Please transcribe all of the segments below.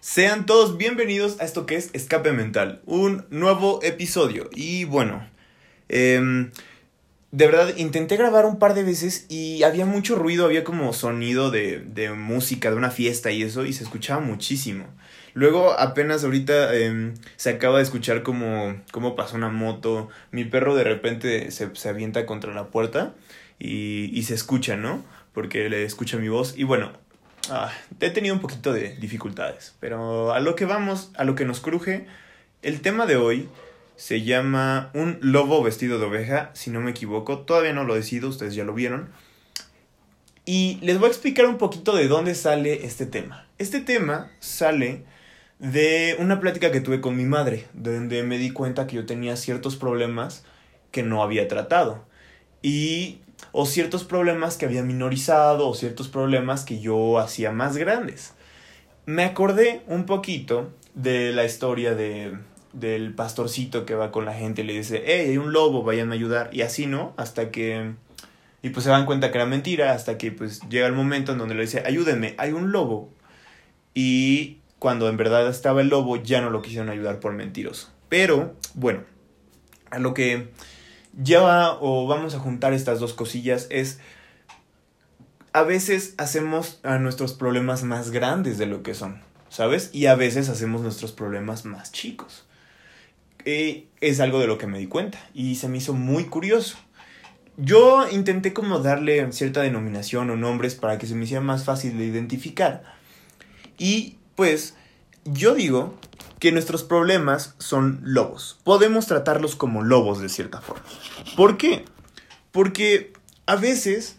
Sean todos bienvenidos a esto que es Escape Mental, un nuevo episodio. Y bueno, em, de verdad intenté grabar un par de veces y había mucho ruido, había como sonido de, de música, de una fiesta y eso, y se escuchaba muchísimo. Luego apenas ahorita em, se acaba de escuchar como, como pasó una moto, mi perro de repente se, se avienta contra la puerta y, y se escucha, ¿no? Porque le escucha mi voz y bueno, Ah, he tenido un poquito de dificultades, pero a lo que vamos, a lo que nos cruje, el tema de hoy se llama Un lobo vestido de oveja, si no me equivoco, todavía no lo decido, ustedes ya lo vieron. Y les voy a explicar un poquito de dónde sale este tema. Este tema sale de una plática que tuve con mi madre, donde me di cuenta que yo tenía ciertos problemas que no había tratado. Y o ciertos problemas que había minorizado o ciertos problemas que yo hacía más grandes. Me acordé un poquito de la historia de, del pastorcito que va con la gente y le dice, hey, hay un lobo, vayan a ayudar. Y así, ¿no? Hasta que... Y pues se dan cuenta que era mentira, hasta que pues llega el momento en donde le dice, ayúdenme, hay un lobo. Y cuando en verdad estaba el lobo, ya no lo quisieron ayudar por mentiroso. Pero, bueno, a lo que ya o vamos a juntar estas dos cosillas es a veces hacemos a nuestros problemas más grandes de lo que son, ¿sabes? Y a veces hacemos nuestros problemas más chicos. Y es algo de lo que me di cuenta y se me hizo muy curioso. Yo intenté como darle cierta denominación o nombres para que se me hiciera más fácil de identificar. Y pues yo digo que nuestros problemas son lobos. Podemos tratarlos como lobos de cierta forma. ¿Por qué? Porque a veces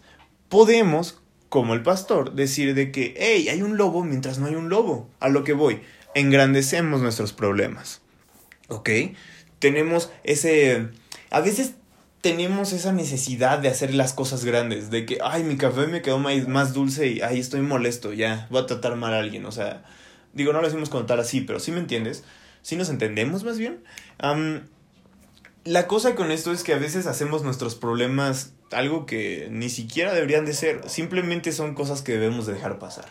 podemos, como el pastor, decir de que, hey, hay un lobo mientras no hay un lobo. A lo que voy, engrandecemos nuestros problemas. ¿Ok? Tenemos ese... A veces tenemos esa necesidad de hacer las cosas grandes, de que, ay, mi café me quedó más, dulce y, ay, estoy molesto, ya, voy a tratar mal a alguien, o sea, Digo, no lo decimos contar así, pero sí me entiendes. Sí nos entendemos más bien. la cosa con esto es que a veces hacemos nuestros problemas algo que ni siquiera deberían de ser. Simplemente son cosas que debemos de dejar pasar.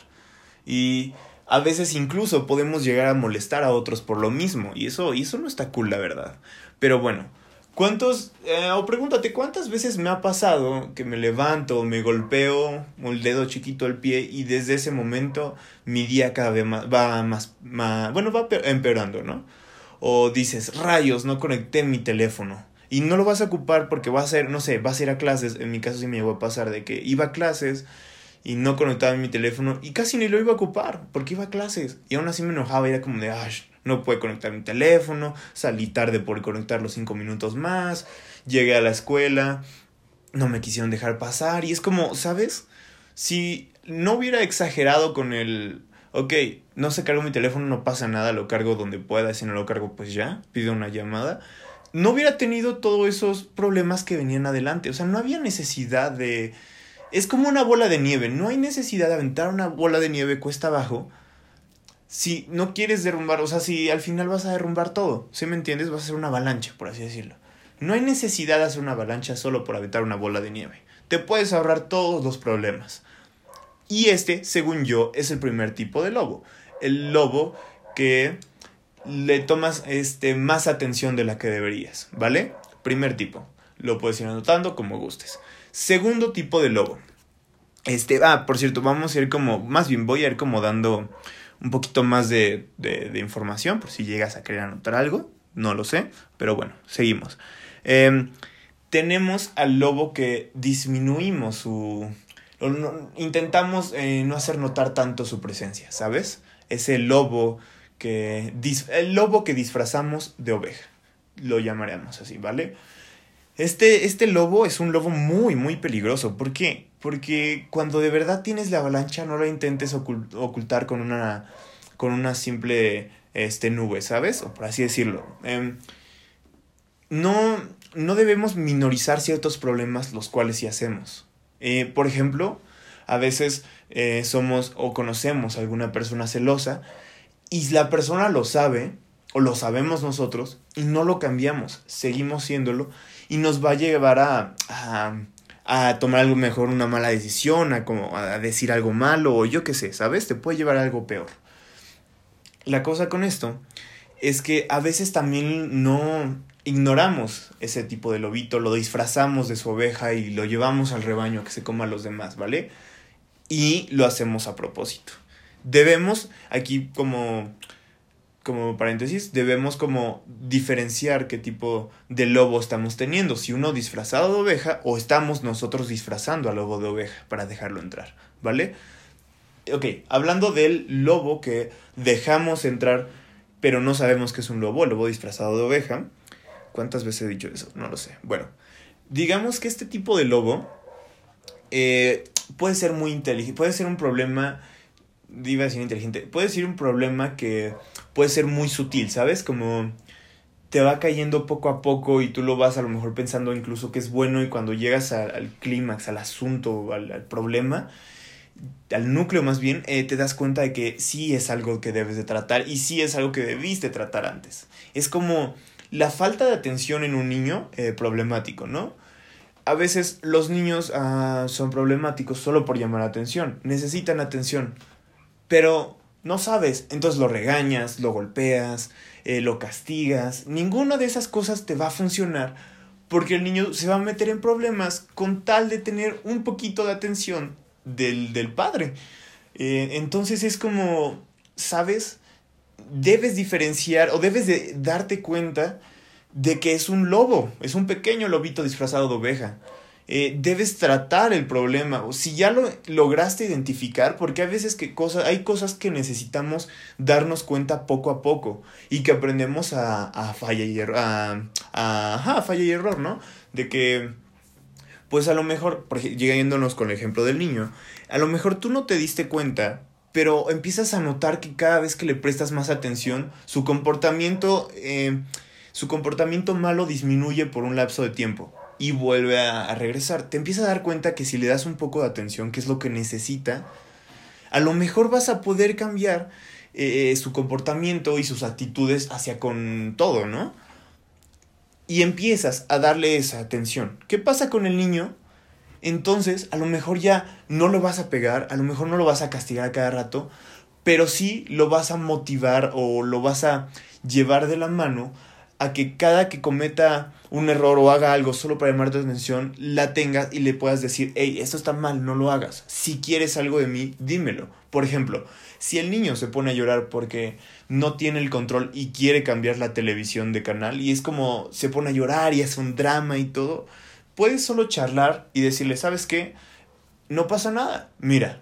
Y a veces incluso podemos llegar a molestar a otros por lo mismo. Y eso, y eso no está cool, la verdad. Pero bueno, ¿Cuántos, eh, o pregúntate, ¿cuántas veces me ha pasado que me levanto, me golpeo el dedo chiquito al pie y desde ese momento mi día cada vez más, va más, más, bueno, va empeorando, ¿no? O dices, rayos, no conecté mi teléfono. Y no lo vas a ocupar porque va a ser, no sé, vas a ir a clases. En mi caso sí me llegó a pasar de que iba a clases y no conectaba mi teléfono y casi ni lo iba a ocupar porque iba a clases. Y aún así me enojaba y era como de, ah, no puede conectar mi teléfono, salí tarde por conectarlo cinco minutos más, llegué a la escuela, no me quisieron dejar pasar y es como, ¿sabes? Si no hubiera exagerado con el, ok, no se cargo mi teléfono, no pasa nada, lo cargo donde pueda, si no lo cargo pues ya, pido una llamada, no hubiera tenido todos esos problemas que venían adelante, o sea, no había necesidad de... Es como una bola de nieve, no hay necesidad de aventar una bola de nieve cuesta abajo si no quieres derrumbar, o sea, si al final vas a derrumbar todo, ¿sí me entiendes? Vas a hacer una avalancha, por así decirlo. No hay necesidad de hacer una avalancha solo por aventar una bola de nieve. Te puedes ahorrar todos los problemas. Y este, según yo, es el primer tipo de lobo. El lobo que le tomas este, más atención de la que deberías, ¿vale? Primer tipo. Lo puedes ir anotando como gustes. Segundo tipo de lobo. Este, ah, por cierto, vamos a ir como, más bien voy a ir como dando un poquito más de, de, información por si llegas a querer anotar algo, no lo sé, pero bueno, seguimos. Em, tenemos al lobo que disminuimos su... intentamos eh, no hacer notar tanto su presencia, ¿sabes? Ese lobo que... El lobo que disfrazamos de oveja, lo llamaremos así, ¿vale? Este, este lobo es un lobo muy, muy peligroso. ¿Por qué? Porque cuando de verdad tienes la avalancha, no la intentes ocultar con una, con una simple este, nube, ¿sabes? O por así decirlo. Em, no, no debemos minorizar ciertos problemas, los cuales sí hacemos. Eh, por ejemplo, a veces eh, somos o conocemos a alguna persona celosa y la persona lo sabe, o lo sabemos nosotros, y no lo cambiamos, seguimos siéndolo, y nos va a llevar a, a, tomar algo mejor, una mala decisión, a, como, a decir algo malo, o yo qué sé, ¿sabes? Te puede llevar a algo peor. la cosa con esto es que a veces también no ignoramos ese tipo de lobito, lo disfrazamos de su oveja y lo llevamos al rebaño a que se coma a los demás, ¿vale? Y lo hacemos a propósito. Debemos, aquí como, como paréntesis, debemos como diferenciar qué tipo de lobo estamos teniendo, si uno disfrazado de oveja o estamos nosotros disfrazando al lobo de oveja para dejarlo entrar, ¿vale? Ok, hablando del lobo que dejamos entrar pero no sabemos que es un lobo, lobo disfrazado de oveja. ¿Cuántas veces he dicho eso? No lo sé. Bueno, digamos que este tipo de lobo eh, puede ser muy inteligente, puede ser un problema, iba a decir inteligente, puede ser un problema que puede ser muy sutil, ¿sabes? Como te va cayendo poco a poco y tú lo vas a lo mejor pensando incluso que es bueno y cuando llegas al clímax, al asunto, al, problema, al núcleo más bien, eh, te das cuenta de que sí es algo que debes de tratar y sí es algo que debiste tratar antes. Es como la falta de atención en un niño eh, problemático, ¿no? A veces los niños ah, son problemáticos solo por llamar la atención, necesitan atención, pero no sabes, entonces lo regañas, lo golpeas, eh, lo castigas, ninguna de esas cosas te va a funcionar porque el niño se va a meter en problemas con tal de tener un poquito de atención del, padre. Eh, entonces es como, ¿sabes? Debes diferenciar o debes de darte cuenta de que es un lobo, es un pequeño lobito disfrazado de oveja. Eh, debes tratar el problema. Si ya lo lograste identificar, porque hay veces que cosas, hay cosas que necesitamos darnos cuenta poco a poco y que aprendemos a, a falla y error, a, a, falla y error, ¿no? De que pues a lo mejor, llegándonos con el ejemplo del niño, a lo mejor tú no te diste cuenta, pero empiezas a notar que cada vez que le prestas más atención, su comportamiento, eh, su comportamiento malo disminuye por un lapso de tiempo y vuelve a, regresar. Te empiezas a dar cuenta que si le das un poco de atención, que es lo que necesita, a lo mejor vas a poder cambiar eh, su comportamiento y sus actitudes hacia con todo, ¿no? y empiezas a darle esa atención. ¿Qué pasa con el niño? Entonces, a lo mejor ya no lo vas a pegar, a lo mejor no lo vas a castigar cada rato, pero sí lo vas a motivar o lo vas a llevar de la mano a que cada que cometa un error o haga algo solo para llamar tu atención, la tengas y le puedas decir, hey, esto está mal, no lo hagas. Si quieres algo de mí, dímelo. Por ejemplo, si el niño se pone a llorar porque no tiene el control y quiere cambiar la televisión de canal y es como se pone a llorar y hace un drama y todo, puedes solo charlar y decirle, ¿sabes qué? No pasa nada. Mira,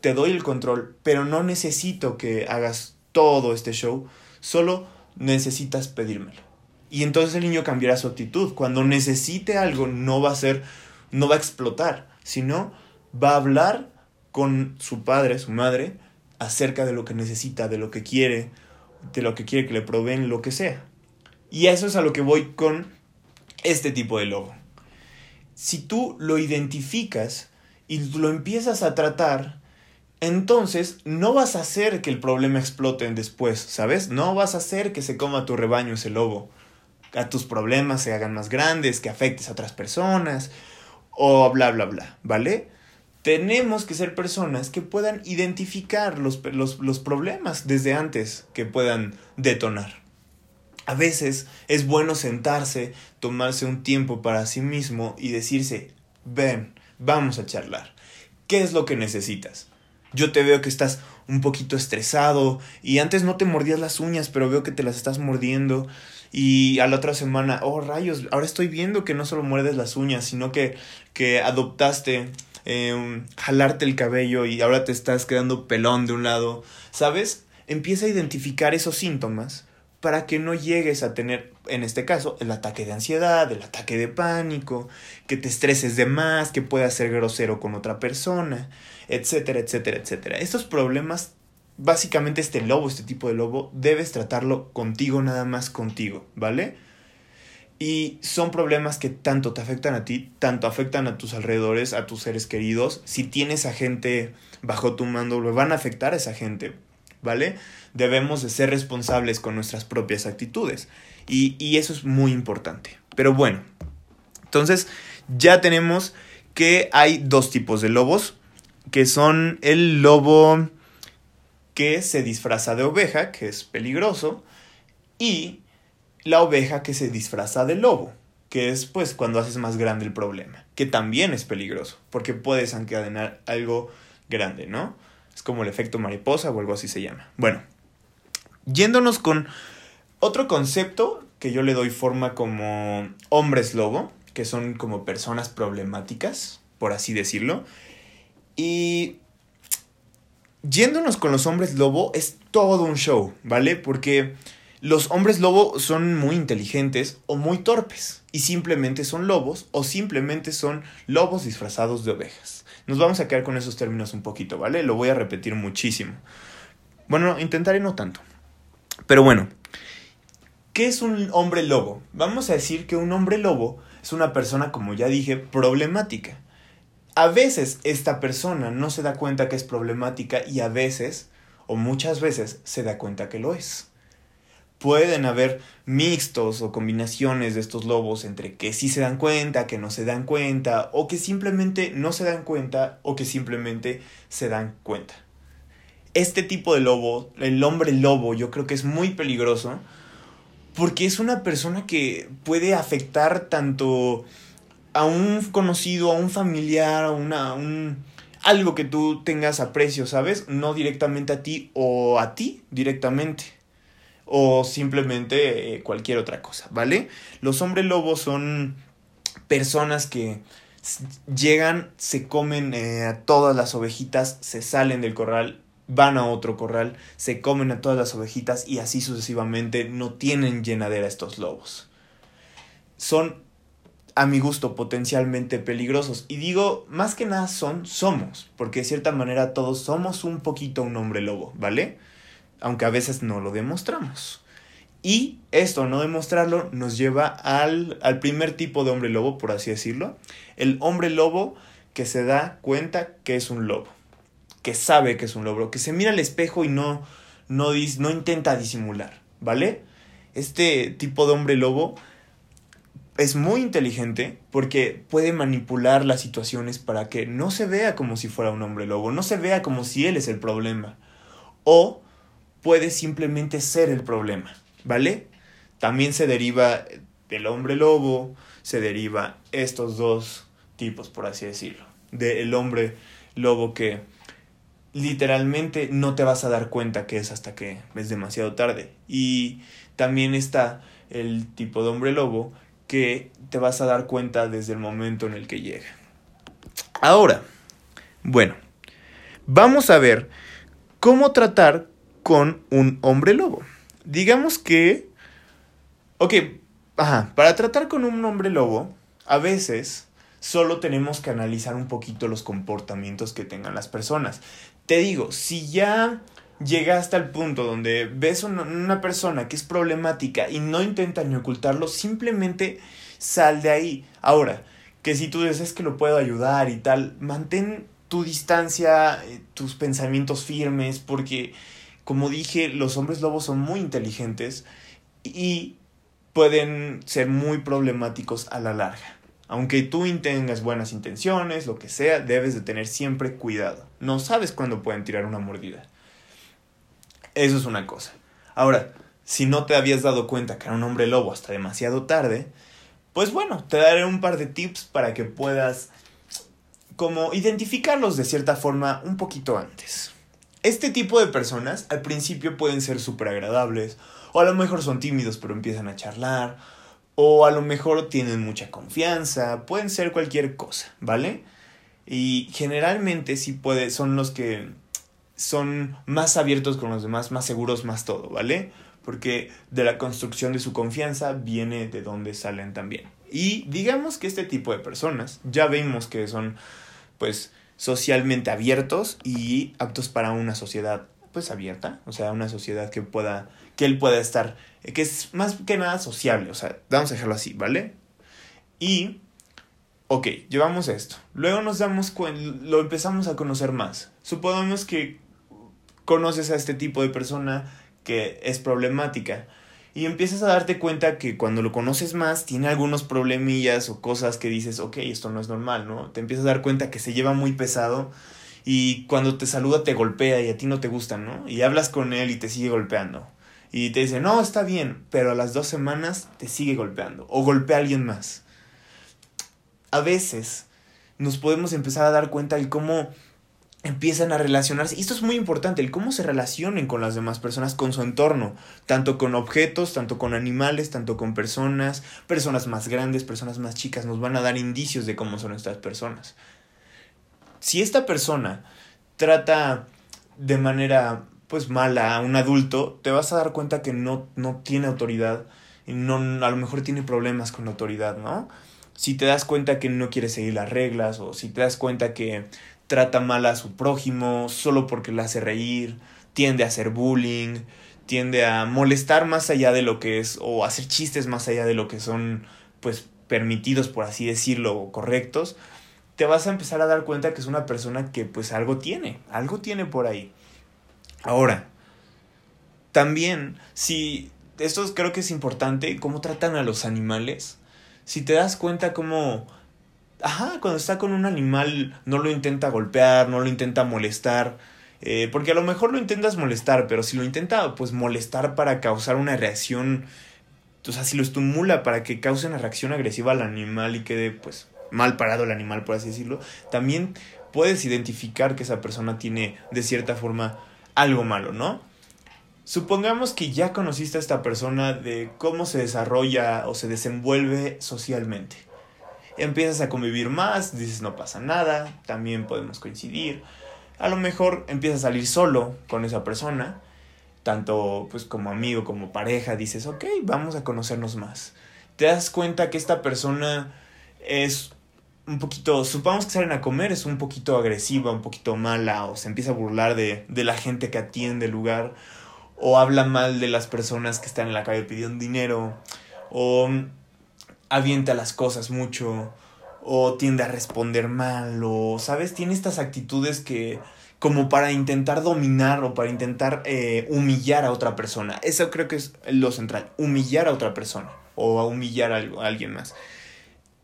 te doy el control, pero no necesito que hagas todo este show, solo necesitas pedírmelo. Y entonces el niño cambiará su actitud. Cuando necesite algo no va a ser, no va a explotar, sino va a hablar con su padre, su madre, acerca de lo que necesita, de lo que quiere, de lo que quiere que le proveen, lo que sea. Y eso es a lo que voy con este tipo de lobo. Si tú lo identificas y lo empiezas a tratar, entonces no vas a hacer que el problema explote después, ¿sabes? No vas a hacer que se coma tu rebaño ese lobo, a tus problemas se hagan más grandes, que afectes a otras personas, o bla, bla, bla, ¿vale? tenemos que ser personas que puedan identificar los, los, problemas desde antes que puedan detonar. A veces es bueno sentarse, tomarse un tiempo para sí mismo y decirse, ven, vamos a charlar. ¿Qué es lo que necesitas? Yo te veo que estás un poquito estresado y antes no te mordías las uñas, pero veo que te las estás mordiendo y a la otra semana, oh rayos, ahora estoy viendo que no solo muerdes las uñas, sino que, que adoptaste Em, jalarte el cabello y ahora te estás quedando pelón de un lado, ¿sabes? Empieza a identificar esos síntomas para que no llegues a tener, en este caso, el ataque de ansiedad, el ataque de pánico, que te estreses de más, que puedas ser grosero con otra persona, etcétera, etcétera, etcétera. Estos problemas, básicamente este lobo, este tipo de lobo, debes tratarlo contigo, nada más contigo, ¿vale? Y son problemas que tanto te afectan a ti, tanto afectan a tus alrededores, a tus seres queridos. Si tienes a gente bajo tu mando, lo van a afectar a esa gente, ¿vale? Debemos de ser responsables con nuestras propias actitudes. Y, y eso es muy importante. Pero bueno, entonces ya tenemos que hay dos tipos de lobos, que son el lobo que se disfraza de oveja, que es peligroso, y la oveja que se disfraza de lobo, que es pues cuando haces más grande el problema, que también es peligroso, porque puedes encadenar algo grande, ¿no? Es como el efecto mariposa o algo así se llama. Bueno, yéndonos con otro concepto que yo le doy forma como hombres lobo, que son como personas problemáticas, por así decirlo. Y yéndonos con los hombres lobo es todo un show, ¿vale? Porque los hombres lobo son muy inteligentes o muy torpes y simplemente son lobos o simplemente son lobos disfrazados de ovejas. Nos vamos a quedar con esos términos un poquito, ¿vale? Lo voy a repetir muchísimo. Bueno, intentaré no tanto. Pero bueno, ¿qué es un hombre lobo? Vamos a decir que un hombre lobo es una persona, como ya dije, problemática. A veces esta persona no se da cuenta que es problemática y a veces, o muchas veces, se da cuenta que lo es. Pueden haber mixtos o combinaciones de estos lobos entre que sí se dan cuenta, que no se dan cuenta, o que simplemente no se dan cuenta, o que simplemente se dan cuenta. Este tipo de lobo, el hombre lobo, yo creo que es muy peligroso porque es una persona que puede afectar tanto a un conocido, a un familiar, a una, un, algo que tú tengas aprecio, ¿sabes? No directamente a ti o a ti directamente. O simplemente eh, cualquier otra cosa, ¿vale? Los hombres lobos son personas que llegan, se comen eh, a todas las ovejitas, se salen del corral van a otro corral, se comen a todas las ovejitas y así sucesivamente no tienen llenadera estos lobos. Son, a mi gusto, potencialmente peligrosos. Y digo, más que nada son, somos, porque de cierta manera todos somos un poquito un hombre lobo, ¿vale? Aunque a veces no lo demostramos. Y esto, no demostrarlo, nos lleva al, al primer tipo de hombre lobo, por así decirlo. El hombre lobo que se da cuenta que es un lobo que sabe que es un lobo, que se mira al espejo y no, no, no intenta disimular, ¿vale? Este tipo de hombre lobo es muy inteligente porque puede manipular las situaciones para que no se vea como si fuera un hombre lobo, no se vea como si él es el problema. O puede simplemente ser el problema, ¿vale? También se deriva del hombre lobo, se deriva estos dos tipos, por así decirlo. Del hombre lobo que literalmente no te vas a dar cuenta que es hasta que es demasiado tarde. Y también está el tipo de hombre lobo que te vas a dar cuenta desde el momento en el que llega. Ahora, bueno, vamos a ver cómo tratar con un hombre lobo. Digamos que... Ok, ajá, para tratar con un hombre lobo, a veces solo tenemos que analizar un poquito los comportamientos que tengan las personas te digo, si ya llegaste al punto donde ves una, una persona que es problemática y no intenta ni ocultarlo, simplemente sal de ahí. Ahora, que si tú dices que lo puedo ayudar y tal, mantén tu distancia, eh, tus pensamientos firmes, porque, como dije, los hombres lobos son muy inteligentes y pueden ser muy problemáticos a la larga. Aunque tú tengas buenas intenciones, lo que sea, debes de tener siempre cuidado. No sabes cuándo pueden tirar una mordida. Eso es una cosa. Ahora, si no te habías dado cuenta que era un hombre lobo hasta demasiado tarde, pues bueno, te daré un par de tips para que puedas como identificarlos de cierta forma un poquito antes. Este tipo de personas al principio pueden ser súper agradables, o a lo mejor son tímidos pero empiezan a charlar, o a lo mejor tienen mucha confianza, pueden ser cualquier cosa, ¿vale? Y generalmente sí puede, son los que son más abiertos con los demás, más seguros, más todo, ¿vale? Porque de la construcción de su confianza viene de donde salen también. Y digamos que este tipo de personas ya vemos que son pues socialmente abiertos y aptos para una sociedad pues abierta, o sea, una sociedad que pueda que él pueda estar, que es más que nada sociable, o sea, vamos a dejarlo así, ¿vale? Y, ok, llevamos esto. Luego nos damos cuenta, lo empezamos a conocer más. Supongamos que conoces a este tipo de persona que es problemática y empiezas a darte cuenta que cuando lo conoces más tiene algunos problemillas o cosas que dices, ok, esto no es normal, ¿no? Te empiezas a dar cuenta que se lleva muy pesado y cuando te saluda te golpea y a ti no te gusta, ¿no? Y hablas con él y te sigue golpeando. Y te dice, no, está bien, pero a las dos semanas te sigue golpeando o golpea a alguien más. A veces nos podemos empezar a dar cuenta de cómo empiezan a relacionarse. Y esto es muy importante, el cómo se relacionen con las demás personas, con su entorno, tanto con objetos, tanto con animales, tanto con personas, personas más grandes, personas más chicas, nos van a dar indicios de cómo son estas personas. Si esta persona trata de manera pues mala a un adulto, te vas a dar cuenta que no, no tiene autoridad y no, a lo mejor tiene problemas con la autoridad, ¿no? Si te das cuenta que no quiere seguir las reglas o si te das cuenta que trata mal a su prójimo solo porque le hace reír, tiende a hacer bullying, tiende a molestar más allá de lo que es, o hacer chistes más allá de lo que son, pues, permitidos, por así decirlo, o correctos, te vas a empezar a dar cuenta que es una persona que, pues, algo tiene, algo tiene por ahí. Ahora, también, si, esto creo que es importante, cómo tratan a los animales, si te das cuenta cómo Ajá, cuando está con un animal no lo intenta golpear, no lo intenta molestar. Eh, porque a lo mejor lo intentas molestar, pero si lo intenta pues molestar para causar una reacción, o sea, si lo estimula para que cause una reacción agresiva al animal y quede pues mal parado el animal, por así decirlo, también puedes identificar que esa persona tiene de cierta forma algo malo, ¿no? Supongamos que ya conociste a esta persona de cómo se desarrolla o se desenvuelve socialmente empiezas a convivir más, dices no pasa nada, también podemos coincidir. A lo mejor empiezas a salir solo con esa persona, tanto pues como amigo como pareja, dices, ok, vamos a conocernos más. Te das cuenta que esta persona es un poquito, supongamos que salen a comer, es un poquito agresiva, un poquito mala, o se empieza a burlar de, de la gente que atiende el lugar, o habla mal de las personas que están en la calle pidiendo dinero, o avienta las cosas mucho o tiende a responder mal o, ¿sabes? Tiene estas actitudes que como para intentar dominar o para intentar eh, humillar a otra persona. Eso creo que es lo central, humillar a otra persona o a humillar a, alguien más.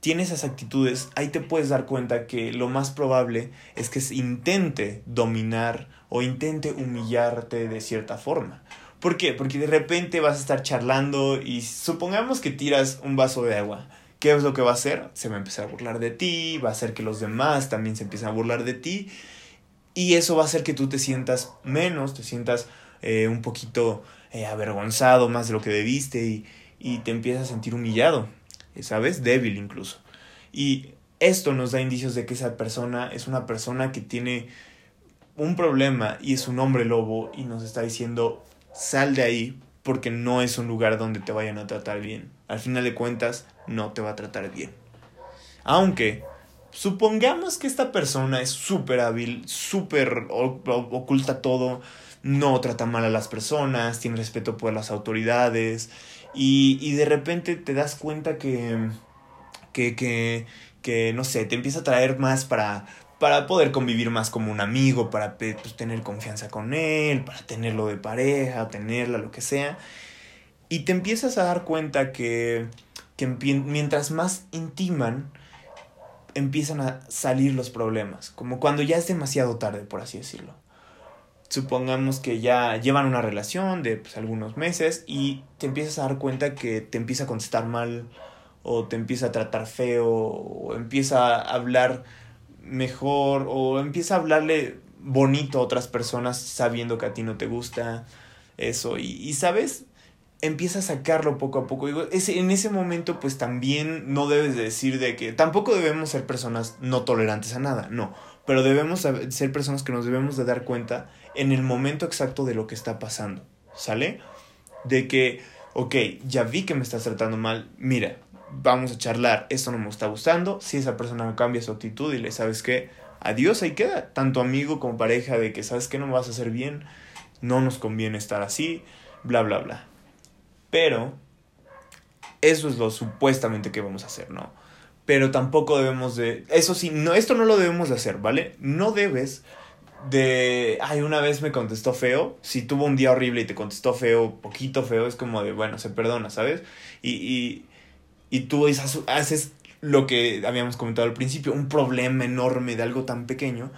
Tiene esas actitudes, ahí te puedes dar cuenta que lo más probable es que intente dominar o intente humillarte de cierta forma. ¿Por qué? Porque de repente vas a estar charlando y supongamos que tiras un vaso de agua. ¿Qué es lo que va a hacer? Se va a empezar a burlar de ti, va a hacer que los demás también se empiecen a burlar de ti y eso va a hacer que tú te sientas menos, te sientas eh, un poquito eh, avergonzado más de lo que debiste y, y te empiezas a sentir humillado, ¿sabes? Débil incluso. Y esto nos da indicios de que esa persona es una persona que tiene un problema y es un hombre lobo y nos está diciendo sal de ahí porque no es un lugar donde te vayan a tratar bien. Al final de cuentas, no te va a tratar bien. Aunque, supongamos que esta persona es súper hábil, súper oculta todo, no trata mal a las personas, tiene respeto por las autoridades y, y de repente te das cuenta que, que, que, que, no sé, te empieza a traer más para, para poder convivir más como un amigo, para pues, tener confianza con él, para tenerlo de pareja, tenerla, lo que sea. Y te empiezas a dar cuenta que, que mientras más intiman, empiezan a salir los problemas, como cuando ya es demasiado tarde, por así decirlo. Supongamos que ya llevan una relación de pues, algunos meses y te empiezas a dar cuenta que te empieza a contestar mal o te empieza a tratar feo o empieza a hablar mejor o empieza a hablarle bonito a otras personas sabiendo que a ti no te gusta eso y, y sabes empieza a sacarlo poco a poco. Digo en ese momento pues también no debes de decir de que tampoco debemos ser personas no tolerantes a nada no pero debemos ser personas que nos debemos de dar cuenta en el momento exacto de lo que está pasando sale de que ok ya vi que me estás tratando mal mira vamos a charlar, esto no me está gustando, si esa persona cambia su actitud y le sabes que adiós, ahí queda, tanto amigo como pareja, de que sabes que no me vas a hacer bien, no nos conviene estar así, bla, bla, bla. Pero, eso es lo supuestamente que vamos a hacer, ¿no? Pero tampoco debemos de, eso sí, no, esto no lo debemos de hacer, ¿vale? No debes de, ay, una vez me contestó feo, si tuvo un día horrible y te contestó feo, poquito feo, es como de, bueno, se perdona, ¿sabes? Y, y y tú haces lo que habíamos comentado al principio, un problema enorme de algo tan pequeño,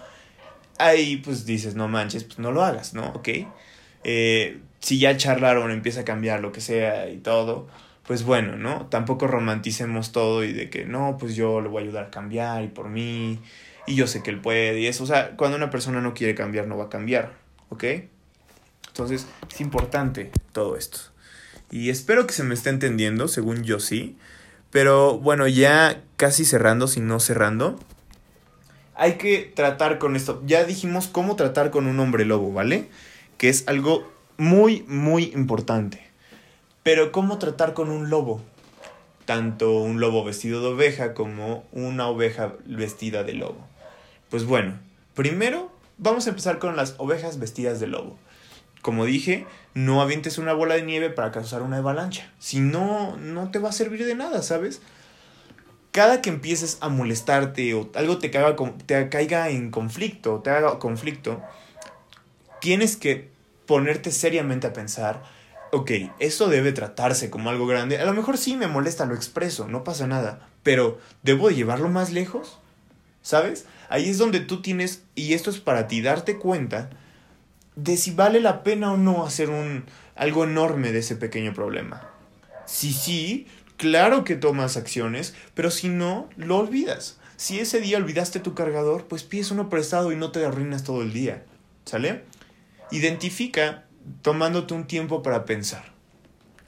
ahí pues dices, no manches, pues no lo hagas, ¿no? Ok. Eh, si ya charlaron, empieza a cambiar lo que sea y todo, pues bueno, ¿no? Tampoco romanticemos todo y de que no, pues yo le voy a ayudar a cambiar y por mí, y yo sé que él puede y eso, o sea, cuando una persona no quiere cambiar, no va a cambiar, ¿ok? Entonces, es importante todo esto. Y espero que se me esté entendiendo, según yo sí. Pero bueno, ya casi cerrando, si no cerrando. Hay que tratar con esto. Ya dijimos cómo tratar con un hombre lobo, ¿vale? Que es algo muy, muy importante. Pero ¿cómo tratar con un lobo? Tanto un lobo vestido de oveja como una oveja vestida de lobo. Pues bueno, primero vamos a empezar con las ovejas vestidas de lobo como dije, no avientes una bola de nieve para causar una avalancha. Si no, no te va a servir de nada, ¿sabes? Cada que empieces a molestarte o algo te caiga, te caiga en conflicto, te haga conflicto, tienes que ponerte seriamente a pensar, ok, esto debe tratarse como algo grande. A lo mejor sí me molesta, lo expreso, no pasa nada, pero ¿debo llevarlo más lejos? ¿Sabes? Ahí es donde tú tienes, y esto es para ti, darte cuenta de si vale la pena o no hacer un algo enorme de ese pequeño problema. Si sí, claro que tomas acciones, pero si no, lo olvidas. Si ese día olvidaste tu cargador, pues pides uno prestado y no te arruinas todo el día. ¿Sale? Identifica tomándote un tiempo para pensar.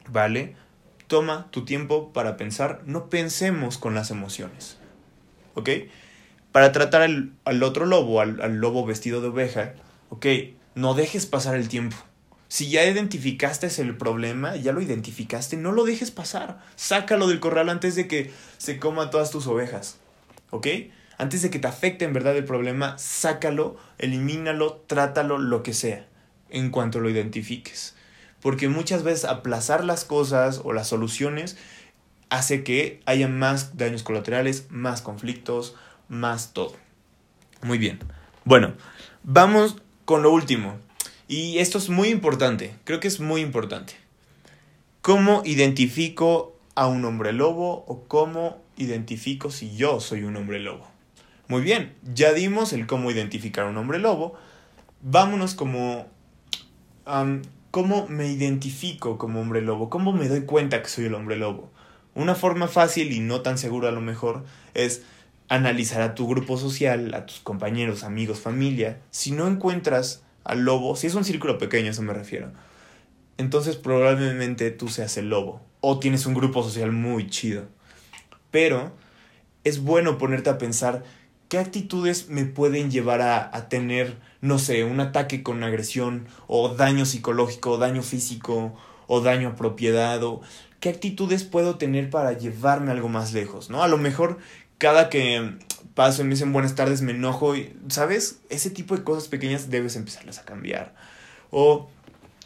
¿Vale? Toma tu tiempo para pensar. No pensemos con las emociones. ¿Ok? Para tratar al, otro lobo, al, al lobo vestido de oveja, ok, no dejes pasar el tiempo. Si ya identificaste el problema, ya lo identificaste, no lo dejes pasar. Sácalo del corral antes de que se coma todas tus ovejas. ¿Ok? Antes de que te afecte en verdad el problema, sácalo, elimínalo, trátalo, lo que sea, en cuanto lo identifiques. Porque muchas veces aplazar las cosas o las soluciones hace que haya más daños colaterales, más conflictos, más todo. Muy bien. Bueno, vamos con lo último. Y esto es muy importante, creo que es muy importante. ¿Cómo identifico a un hombre lobo o cómo identifico si yo soy un hombre lobo? Muy bien, ya dimos el cómo identificar a un hombre lobo. Vámonos como... ¿Cómo me identifico como hombre lobo? ¿Cómo me doy cuenta que soy el hombre lobo? Una forma fácil y no tan segura a lo mejor es analizar a tu grupo social, a tus compañeros, amigos, familia. Si no encuentras al lobo, si es un círculo pequeño, eso me refiero, entonces probablemente tú seas el lobo. O tienes un grupo social muy chido. Pero es bueno ponerte a pensar qué actitudes me pueden llevar a, a tener, no sé, un ataque con agresión, o daño psicológico, o daño físico, o daño a propiedad, o qué actitudes puedo tener para llevarme algo más lejos, ¿no? A lo mejor cada que paso y me dicen buenas tardes me enojo y, ¿sabes? Ese tipo de cosas pequeñas debes empezarlas a cambiar. O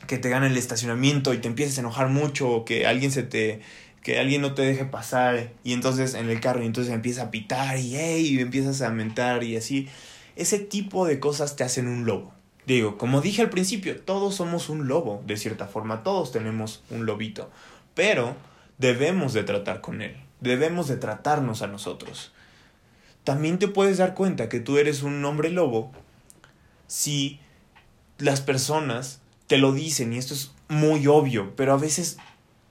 que te gane el estacionamiento y te empieces a enojar mucho o que alguien se te que alguien no te deje pasar y entonces en el carro y entonces empieza a pitar y hey, y empiezas a mentar y así. Ese tipo de cosas te hacen un lobo. Digo, como dije al principio, todos somos un lobo, de cierta forma, todos tenemos un lobito, pero debemos de tratar con él debemos de tratarnos a nosotros. También te puedes dar cuenta que tú eres un hombre lobo si las personas te lo dicen y esto es muy obvio, pero a veces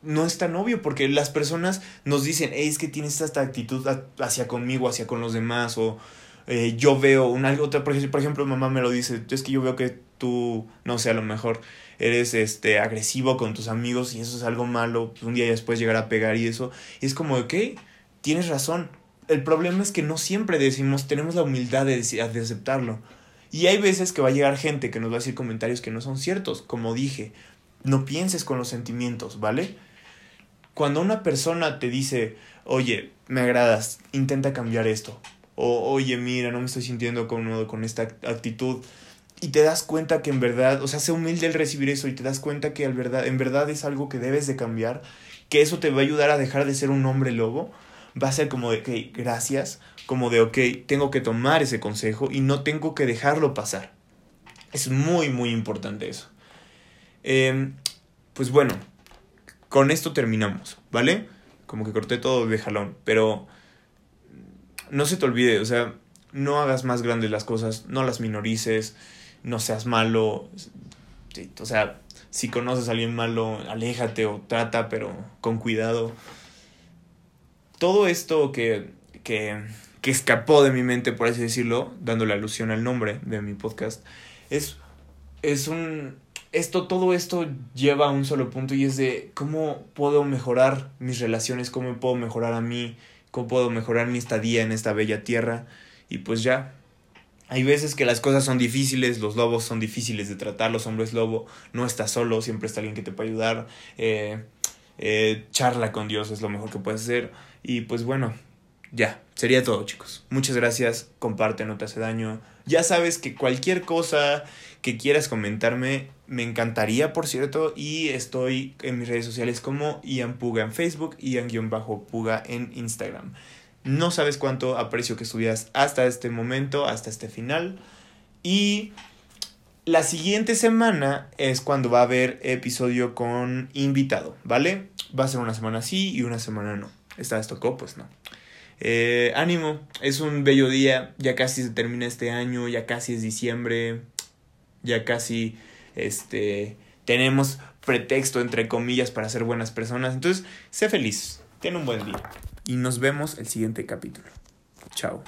no es tan obvio porque las personas nos dicen, es que tienes esta actitud hacia conmigo, hacia con los demás, o eh, yo veo una otra, por ejemplo, mamá me lo dice, es que yo veo que tú, no sé, a lo mejor eres este agresivo con tus amigos y eso es algo malo, un día después llegar a pegar y eso, y es como, ok, tienes razón. El problema es que no siempre decimos, tenemos la humildad de, de aceptarlo. Y hay veces que va a llegar gente que nos va a decir comentarios que no son ciertos, como dije, no pienses con los sentimientos, ¿vale? Cuando una persona te dice, oye, me agradas, intenta cambiar esto, o oye, mira, no me estoy sintiendo cómodo con esta actitud, y te das cuenta que en verdad, o sea, sé humilde el recibir eso y te das cuenta que en verdad es algo que debes de cambiar, que eso te va a ayudar a dejar de ser un hombre lobo, va a ser como de, ok, gracias, como de, ok, tengo que tomar ese consejo y no tengo que dejarlo pasar. Es muy, muy importante eso. Em, pues bueno, con esto terminamos, ¿vale? Como que corté todo de jalón, pero no se te olvide, o sea, no hagas más grandes las cosas, no las minorices, no seas malo. o sea, si conoces a alguien malo, aléjate o trata, pero con cuidado. Todo esto que, que, que escapó de mi mente, por así decirlo, dándole alusión al nombre de mi podcast, es, es un... Esto, todo esto lleva a un solo punto y es de cómo puedo mejorar mis relaciones, cómo puedo mejorar a mí, cómo puedo mejorar mi estadía en esta bella tierra. Y pues ya, hay veces que las cosas son difíciles, los lobos son difíciles de tratar, los hombres lobo, no estás solo, siempre está alguien que te puede ayudar. Eh, eh, charla con Dios es lo mejor que puedes hacer. Y pues bueno, ya, sería todo chicos. Muchas gracias, comparte, no te hace daño. Ya sabes que cualquier cosa que quieras comentarme, me encantaría, por cierto, y estoy en mis redes sociales como Ian Puga en Facebook, Ian-Puga en Instagram. No sabes cuánto aprecio que estudias hasta este momento, hasta este final. Y la siguiente semana es cuando va a haber episodio con invitado, ¿vale? Va a ser una semana sí y una semana no. ¿Esta vez tocó? Pues no. Eh, ánimo, es un bello día, ya casi se termina este año, ya casi es diciembre, ya casi este tenemos pretexto entre comillas para ser buenas personas, entonces sé feliz, ten un buen día y nos vemos el siguiente capítulo. Chao.